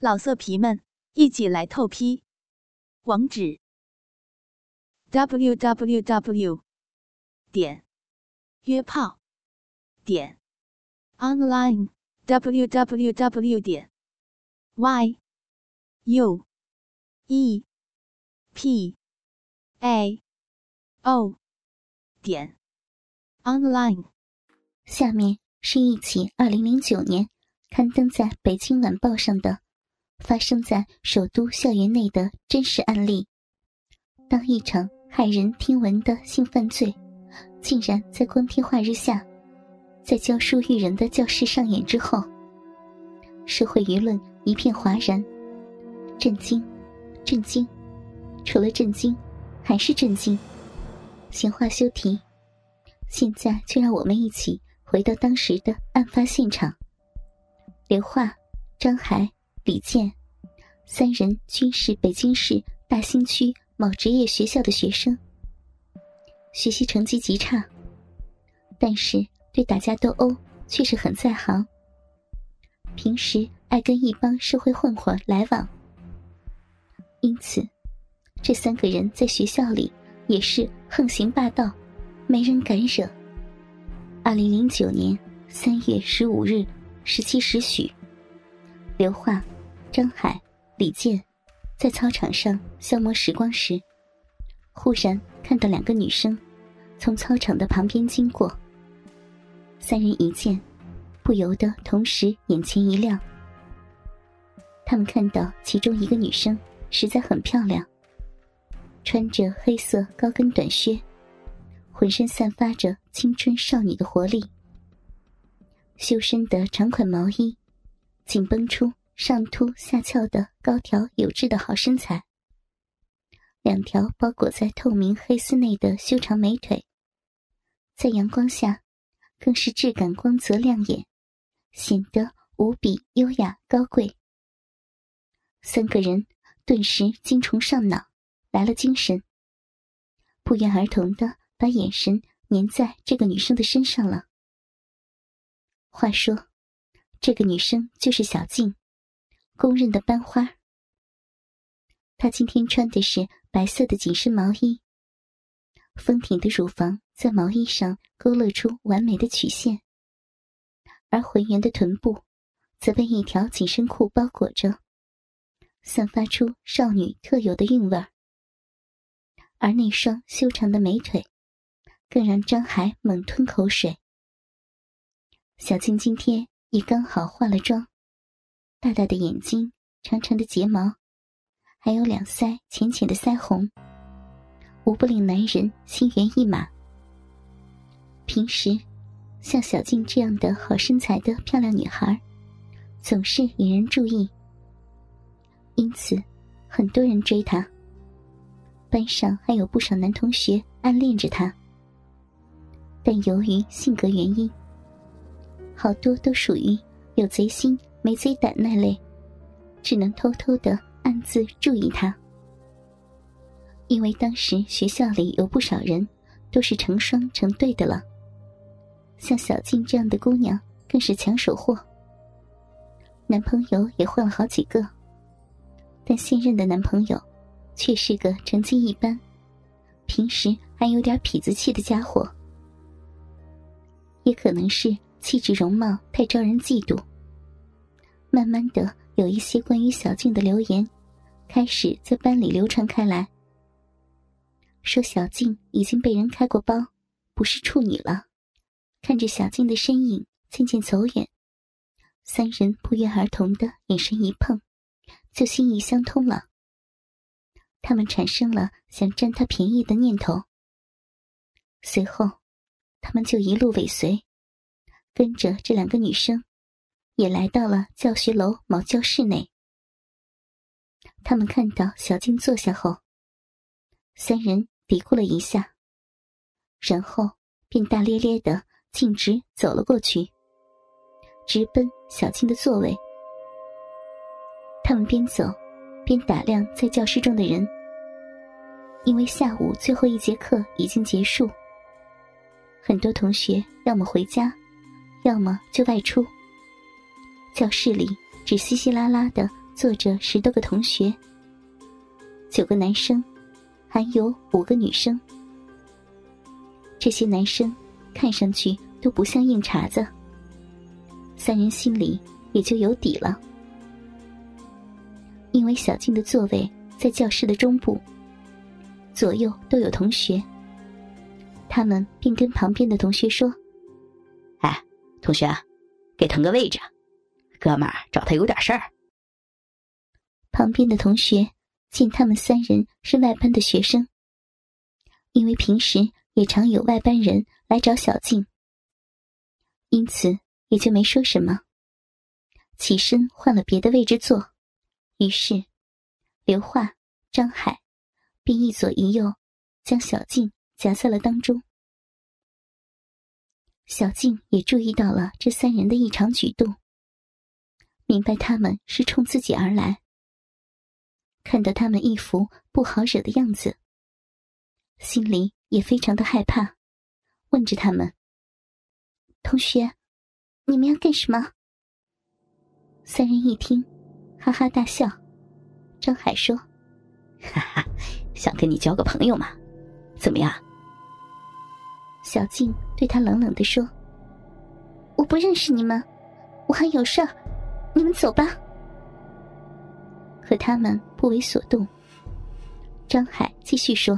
老色皮们，一起来透批！网址：w w w 点约炮点 online w w w 点 y u e p a o 点 online。下面是一起二零零九年刊登在《北京晚报》上的。发生在首都校园内的真实案例，当一场骇人听闻的性犯罪，竟然在光天化日下，在教书育人的教室上演之后，社会舆论一片哗然，震惊，震惊，除了震惊，还是震惊。闲话休提，现在就让我们一起回到当时的案发现场。刘化、张海。李健，三人均是北京市大兴区某职业学校的学生，学习成绩极差，但是对打架斗殴却是很在行。平时爱跟一帮社会混混来往，因此，这三个人在学校里也是横行霸道，没人敢惹。二零零九年三月十五日十七时许，刘化。张海、李健在操场上消磨时光时，忽然看到两个女生从操场的旁边经过。三人一见，不由得同时眼前一亮。他们看到其中一个女生实在很漂亮，穿着黑色高跟短靴，浑身散发着青春少女的活力。修身的长款毛衣，紧绷出。上凸下翘的高挑有致的好身材，两条包裹在透明黑丝内的修长美腿，在阳光下更是质感光泽亮眼，显得无比优雅高贵。三个人顿时精虫上脑，来了精神，不约而同的把眼神粘在这个女生的身上了。话说，这个女生就是小静。公认的班花。她今天穿的是白色的紧身毛衣，丰挺的乳房在毛衣上勾勒出完美的曲线，而浑圆的臀部则被一条紧身裤包裹着，散发出少女特有的韵味儿。而那双修长的美腿，更让张海猛吞口水。小静今天也刚好化了妆。大大的眼睛，长长的睫毛，还有两腮浅浅的腮红，无不令男人心猿意马。平时，像小静这样的好身材的漂亮女孩，总是引人注意，因此很多人追她。班上还有不少男同学暗恋着她，但由于性格原因，好多都属于有贼心。没贼胆那类，只能偷偷的暗自注意他。因为当时学校里有不少人都是成双成对的了，像小静这样的姑娘更是抢手货。男朋友也换了好几个，但现任的男朋友却是个成绩一般、平时还有点痞子气的家伙。也可能是气质容貌太招人嫉妒。慢慢的，有一些关于小静的留言，开始在班里流传开来。说小静已经被人开过包，不是处女了。看着小静的身影渐渐走远，三人不约而同的眼神一碰，就心意相通了。他们产生了想占她便宜的念头。随后，他们就一路尾随，跟着这两个女生。也来到了教学楼某教室内。他们看到小静坐下后，三人嘀咕了一下，然后便大咧咧的径直走了过去，直奔小静的座位。他们边走边打量在教室中的人，因为下午最后一节课已经结束，很多同学要么回家，要么就外出。教室里只稀稀拉拉的坐着十多个同学，九个男生，还有五个女生。这些男生看上去都不像硬茬子，三人心里也就有底了。因为小静的座位在教室的中部，左右都有同学，他们便跟旁边的同学说：“哎，同学，给腾个位置，哥们儿找他有点事儿。”旁边的同学见他们三人是外班的学生，因为平时也常有外班人来找小静，因此也就没说什么，起身换了别的位置坐。于是，刘化、张海便一左一右将小静夹在了当中。小静也注意到了这三人的异常举动，明白他们是冲自己而来。看到他们一副不好惹的样子，心里也非常的害怕，问着他们：“同学，你们要干什么？”三人一听，哈哈大笑。张海说：“ 哈哈，想跟你交个朋友嘛？怎么样？”小静对他冷冷的说：“我不认识你们，我还有事儿，你们走吧。”可他们不为所动。张海继续说：“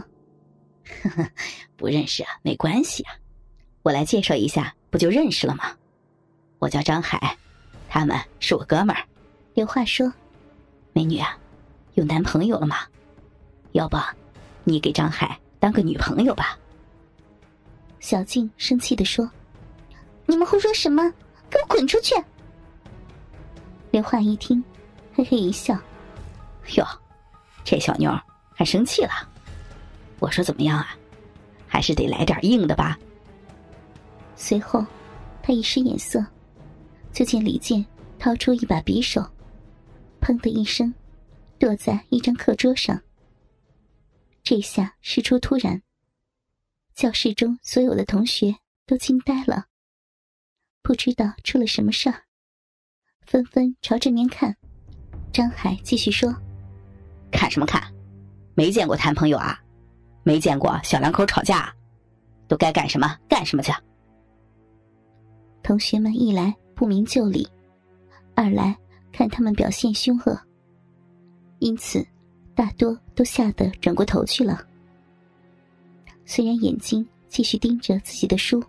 呵呵，不认识啊，没关系啊，我来介绍一下，不就认识了吗？我叫张海，他们是我哥们儿。”有话说：“美女啊，有男朋友了吗？要不，你给张海当个女朋友吧？”小静生气的说：“你们胡说什么？给我滚出去！”刘焕一听，嘿嘿一笑。哟，这小妞还生气了。我说怎么样啊？还是得来点硬的吧。随后，他一使眼色，就见李健掏出一把匕首，砰的一声，落在一张课桌上。这下事出突然，教室中所有的同学都惊呆了，不知道出了什么事儿，纷纷朝这面看。张海继续说。看什么看？没见过谈朋友啊？没见过小两口吵架？都该干什么干什么去？同学们一来不明就里，二来看他们表现凶恶，因此大多都吓得转过头去了。虽然眼睛继续盯着自己的书，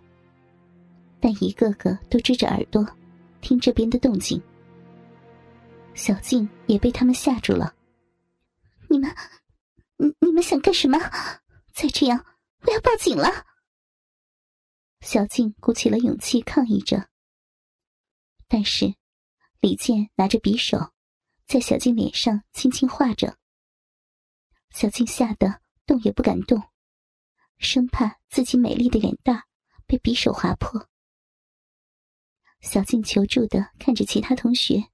但一个个都支着耳朵听这边的动静。小静也被他们吓住了。你们，你你们想干什么？再这样，我要报警了！小静鼓起了勇气抗议着，但是李健拿着匕首，在小静脸上轻轻划着。小静吓得动也不敢动，生怕自己美丽的脸蛋被匕首划破。小静求助的看着其他同学，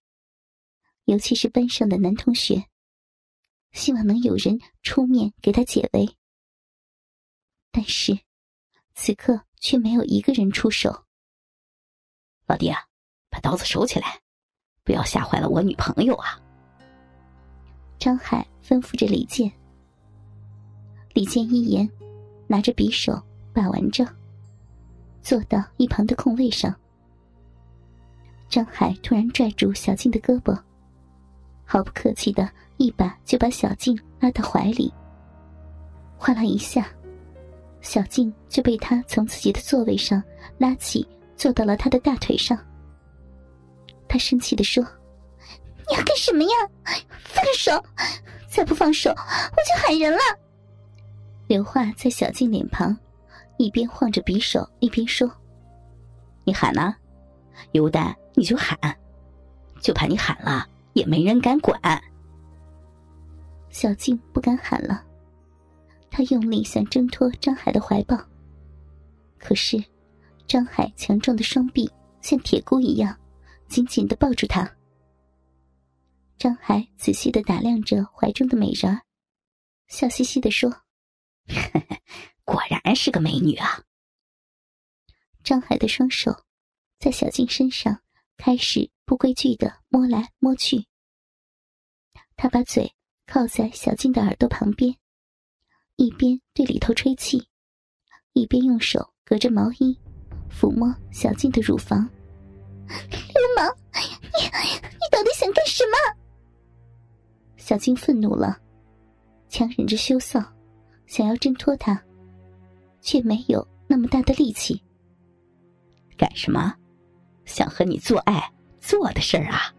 尤其是班上的男同学。希望能有人出面给他解围，但是此刻却没有一个人出手。老弟啊，把刀子收起来，不要吓坏了我女朋友啊！张海吩咐着李健。李健一言，拿着匕首把玩着，坐到一旁的空位上。张海突然拽住小静的胳膊，毫不客气的。一把就把小静拉到怀里，哗啦一下，小静就被他从自己的座位上拉起，坐到了他的大腿上。他生气的说：“你要干什么呀？放手！再不放手，我就喊人了。”刘化在小静脸庞，一边晃着匕首，一边说：“你喊呢？有胆你就喊，就怕你喊了也没人敢管。”小静不敢喊了，她用力想挣脱张海的怀抱，可是张海强壮的双臂像铁箍一样，紧紧的抱住她。张海仔细的打量着怀中的美人，笑嘻嘻的说：“ 果然是个美女啊。”张海的双手在小静身上开始不规矩的摸来摸去。他把嘴靠在小静的耳朵旁边，一边对里头吹气，一边用手隔着毛衣抚摸小静的乳房。流氓，你你到底想干什么？小静愤怒了，强忍着羞臊，想要挣脱他，却没有那么大的力气。干什么？想和你做爱做的事儿啊？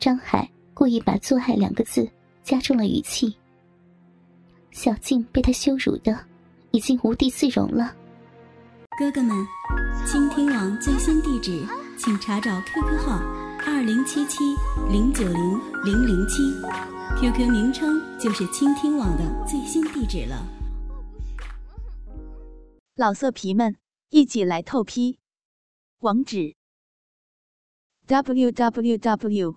张海故意把“做爱”两个字加重了语气。小静被他羞辱的已经无地自容了。哥哥们，倾听网最新地址，请查找 QQ 号二零七七零九零零零七，QQ 名称就是倾听网的最新地址了。老色皮们，一起来透批！网址：w w w